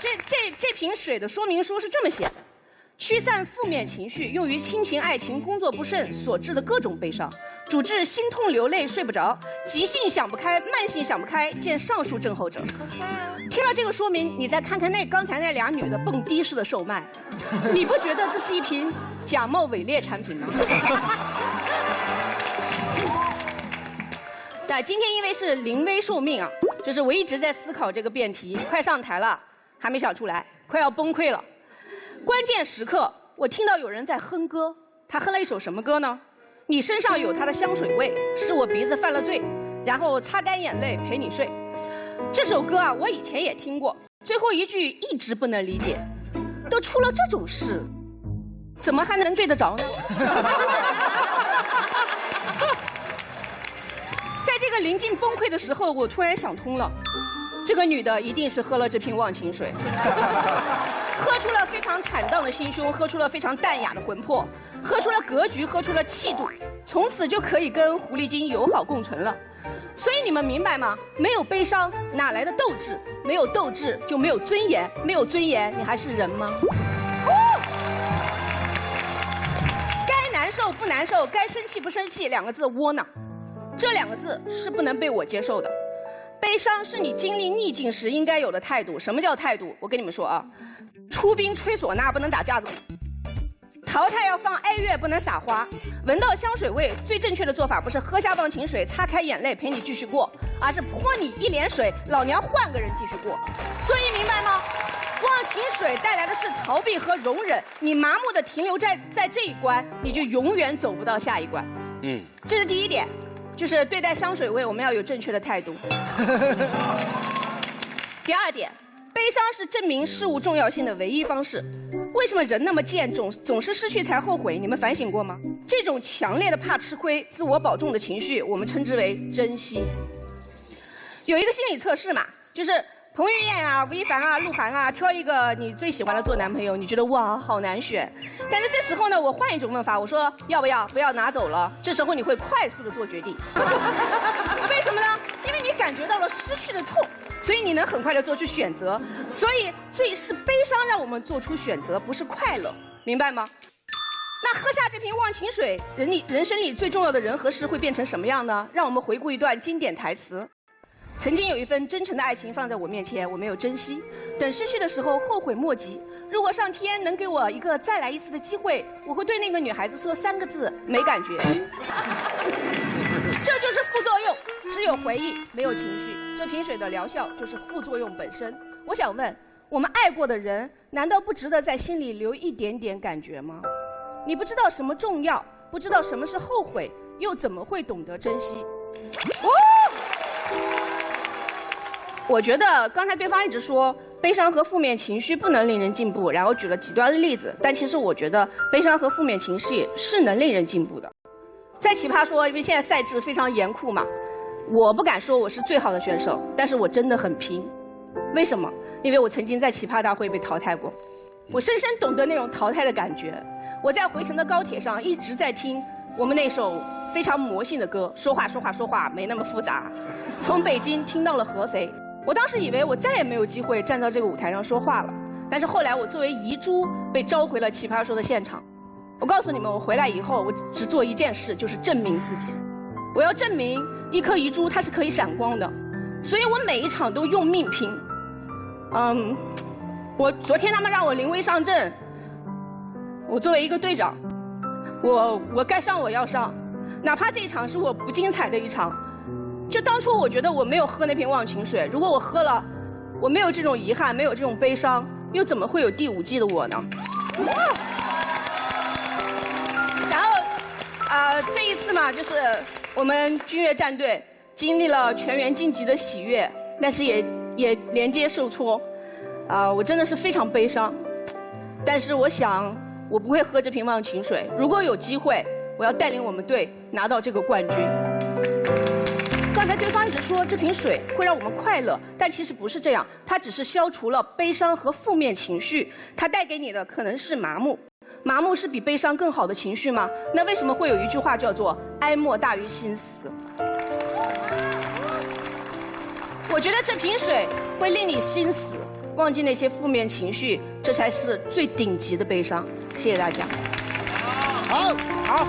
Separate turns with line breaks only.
这这这瓶水的说明书是这么写的：驱散负面情绪，用于亲情、爱情、工作不顺所致的各种悲伤，主治心痛流泪睡不着、急性想不开、慢性想不开，见上述症候者。听了这个说明，你再看看那刚才那俩女的蹦迪式的售卖，你不觉得这是一瓶假冒伪劣产品吗？那今天因为是临危受命啊，就是我一直在思考这个辩题，快上台了，还没想出来，快要崩溃了。关键时刻，我听到有人在哼歌，他哼了一首什么歌呢？你身上有他的香水味，是我鼻子犯了罪，然后擦干眼泪陪你睡。这首歌啊，我以前也听过，最后一句一直不能理解，都出了这种事，怎么还能睡得着呢？这个临近崩溃的时候，我突然想通了，这个女的一定是喝了这瓶忘情水，喝出了非常坦荡的心胸，喝出了非常淡雅的魂魄，喝出了格局，喝出了气度，从此就可以跟狐狸精友好共存了。所以你们明白吗？没有悲伤，哪来的斗志？没有斗志，就没有尊严。没有尊严，你还是人吗？该难受不难受，该生气不生气，两个字窝囊。这两个字是不能被我接受的。悲伤是你经历逆境时应该有的态度。什么叫态度？我跟你们说啊，出兵吹唢呐不能打架子。淘汰要放哀乐，不能撒花。闻到香水味，最正确的做法不是喝下忘情水，擦开眼泪陪你继续过，而是泼你一脸水，老娘换个人继续过。所以明白吗？忘情水带来的是逃避和容忍，你麻木的停留在在这一关，你就永远走不到下一关。嗯，这是第一点，就是对待香水味我们要有正确的态度。第二点。悲伤是证明事物重要性的唯一方式。为什么人那么贱，总总是失去才后悔？你们反省过吗？这种强烈的怕吃亏、自我保重的情绪，我们称之为珍惜。有一个心理测试嘛，就是彭于晏啊、吴亦凡啊、鹿晗啊，挑一个你最喜欢的做男朋友，你觉得哇，好难选。但是这时候呢，我换一种问法，我说要不要？不要拿走了。这时候你会快速的做决定。为什么呢？因为你感觉到了失去的痛。所以你能很快的做出选择，所以最是悲伤让我们做出选择，不是快乐，明白吗？那喝下这瓶忘情水，人里人生里最重要的人和事会变成什么样呢？让我们回顾一段经典台词：曾经有一份真诚的爱情放在我面前，我没有珍惜，等失去的时候后悔莫及。如果上天能给我一个再来一次的机会，我会对那个女孩子说三个字：没感觉。这就是副作用，只有回忆，没有情绪。这瓶水的疗效就是副作用本身。我想问，我们爱过的人，难道不值得在心里留一点点感觉吗？你不知道什么重要，不知道什么是后悔，又怎么会懂得珍惜？哦，我觉得刚才对方一直说悲伤和负面情绪不能令人进步，然后举了极端的例子。但其实我觉得悲伤和负面情绪是能令人进步的。在奇葩说，因为现在赛制非常严酷嘛。我不敢说我是最好的选手，但是我真的很拼。为什么？因为我曾经在奇葩大会被淘汰过，我深深懂得那种淘汰的感觉。我在回程的高铁上一直在听我们那首非常魔性的歌，说话说话说话没那么复杂。从北京听到了合肥，我当时以为我再也没有机会站到这个舞台上说话了。但是后来我作为遗珠被召回了奇葩说的现场。我告诉你们，我回来以后我只做一件事，就是证明自己。我要证明。一颗遗珠它是可以闪光的，所以我每一场都用命拼。嗯，我昨天他们让我临危上阵，我作为一个队长，我我该上我要上，哪怕这一场是我不精彩的一场。就当初我觉得我没有喝那瓶忘情水，如果我喝了，我没有这种遗憾，没有这种悲伤，又怎么会有第五季的我呢？然后，呃，这一次嘛，就是。我们君越战队经历了全员晋级的喜悦，但是也也连接受挫，啊，我真的是非常悲伤。但是我想，我不会喝这瓶忘情水。如果有机会，我要带领我们队拿到这个冠军。刚才对方一直说这瓶水会让我们快乐，但其实不是这样，它只是消除了悲伤和负面情绪，它带给你的可能是麻木。麻木是比悲伤更好的情绪吗？那为什么会有一句话叫做“哀莫大于心死”？我觉得这瓶水会令你心死。忘记那些负面情绪，这才是最顶级的悲伤。谢谢大家。
好，好。